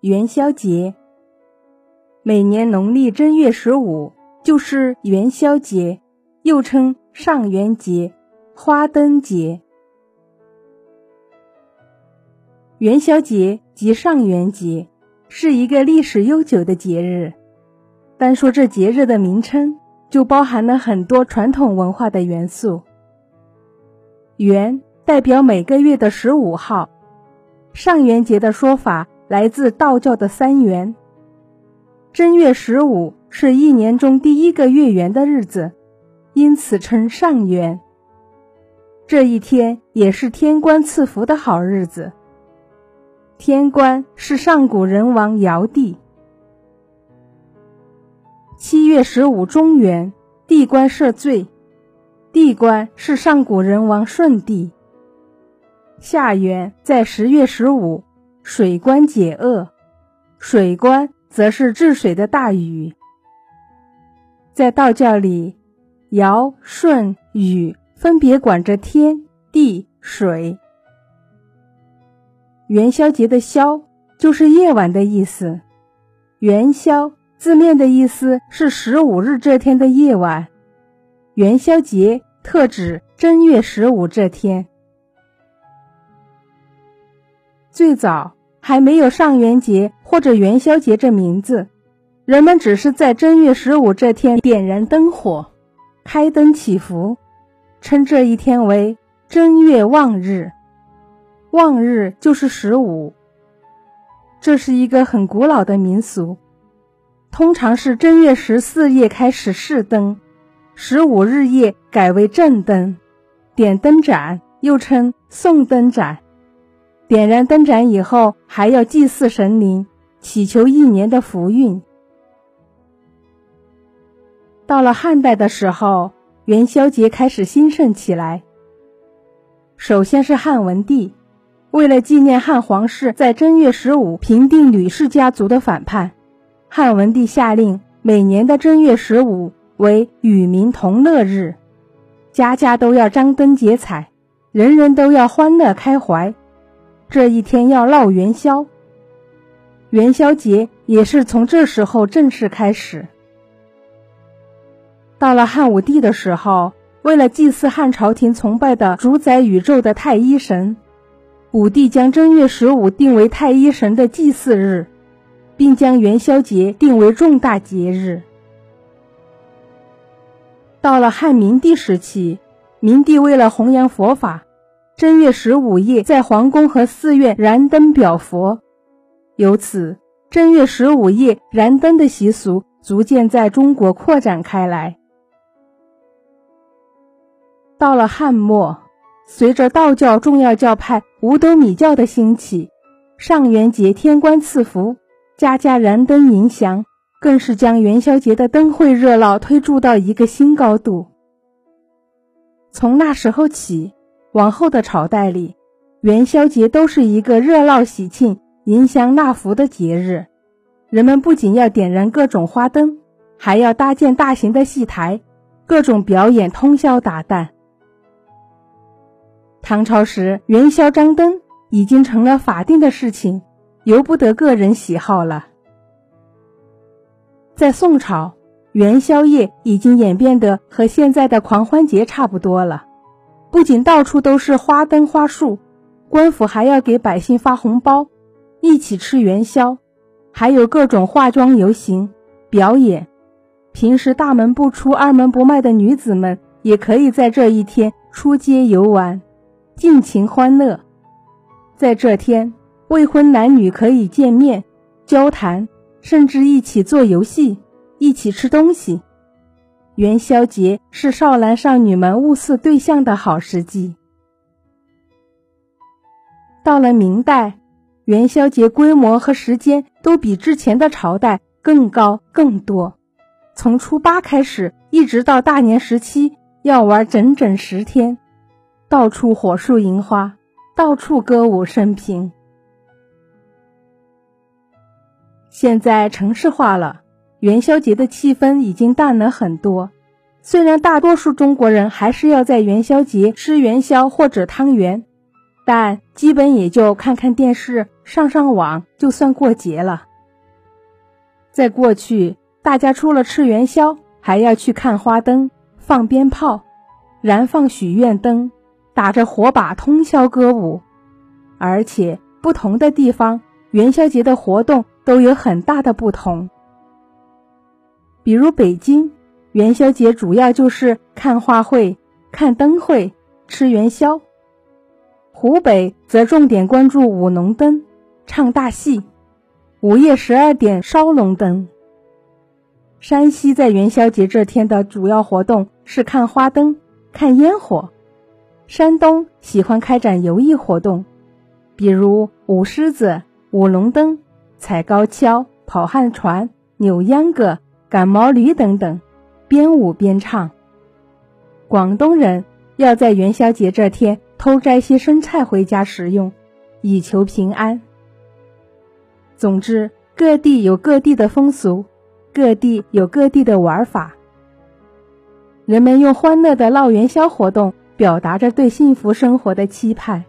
元宵节。每年农历正月十五就是元宵节，又称上元节、花灯节。元宵节及上元节是一个历史悠久的节日。单说这节日的名称，就包含了很多传统文化的元素。元代表每个月的十五号，上元节的说法来自道教的三元。正月十五是一年中第一个月圆的日子，因此称上元。这一天也是天官赐福的好日子。天官是上古人王尧帝。七月十五中元，地官赦罪。地官是上古人王舜帝。下元在十月十五，水官解厄。水官则是治水的大禹。在道教里，尧、舜、禹分别管着天地水。元宵节的“宵”就是夜晚的意思。元宵字面的意思是十五日这天的夜晚。元宵节特指正月十五这天。最早还没有上元节或者元宵节这名字，人们只是在正月十五这天点燃灯火、开灯祈福，称这一天为正月望日。望日就是十五，这是一个很古老的民俗，通常是正月十四夜开始试灯，十五日夜改为正灯，点灯盏又称送灯盏。点燃灯盏以后，还要祭祀神灵，祈求一年的福运。到了汉代的时候，元宵节开始兴盛起来。首先是汉文帝。为了纪念汉皇室在正月十五平定吕氏家族的反叛，汉文帝下令每年的正月十五为与民同乐日，家家都要张灯结彩，人人都要欢乐开怀。这一天要闹元宵，元宵节也是从这时候正式开始。到了汉武帝的时候，为了祭祀汉朝廷崇拜的主宰宇宙的太一神。武帝将正月十五定为太一神的祭祀日，并将元宵节定为重大节日。到了汉明帝时期，明帝为了弘扬佛法，正月十五夜在皇宫和寺院燃灯表佛，由此正月十五夜燃灯的习俗逐渐在中国扩展开来。到了汉末。随着道教重要教派五斗米教的兴起，上元节天官赐福，家家燃灯迎祥，更是将元宵节的灯会热闹推注到一个新高度。从那时候起，往后的朝代里，元宵节都是一个热闹喜庆、迎祥纳福的节日。人们不仅要点燃各种花灯，还要搭建大型的戏台，各种表演通宵达旦。唐朝时，元宵张灯已经成了法定的事情，由不得个人喜好了。在宋朝，元宵夜已经演变得和现在的狂欢节差不多了，不仅到处都是花灯花树，官府还要给百姓发红包，一起吃元宵，还有各种化妆游行表演。平时大门不出、二门不迈的女子们，也可以在这一天出街游玩。尽情欢乐，在这天，未婚男女可以见面、交谈，甚至一起做游戏、一起吃东西。元宵节是少男少女们物色对象的好时机。到了明代，元宵节规模和时间都比之前的朝代更高更多，从初八开始，一直到大年十七，要玩整整十天。到处火树银花，到处歌舞升平。现在城市化了，元宵节的气氛已经淡了很多。虽然大多数中国人还是要在元宵节吃元宵或者汤圆，但基本也就看看电视、上上网就算过节了。在过去，大家除了吃元宵，还要去看花灯、放鞭炮、燃放许愿灯，打着火把通宵歌舞。而且，不同的地方元宵节的活动都有很大的不同。比如北京，元宵节主要就是看花卉、看灯会、吃元宵；湖北则重点关注舞龙灯、唱大戏。午夜十二点烧龙灯。山西在元宵节这天的主要活动是看花灯、看烟火。山东喜欢开展游艺活动，比如舞狮子、舞龙灯、踩高跷、跑旱船、扭秧歌、赶毛驴等等，边舞边唱。广东人要在元宵节这天偷摘些生菜回家食用，以求平安。总之，各地有各地的风俗，各地有各地的玩法。人们用欢乐的闹元宵活动，表达着对幸福生活的期盼。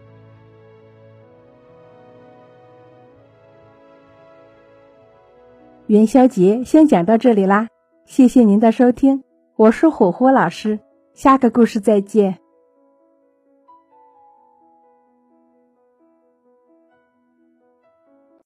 元宵节先讲到这里啦，谢谢您的收听，我是火火老师，下个故事再见。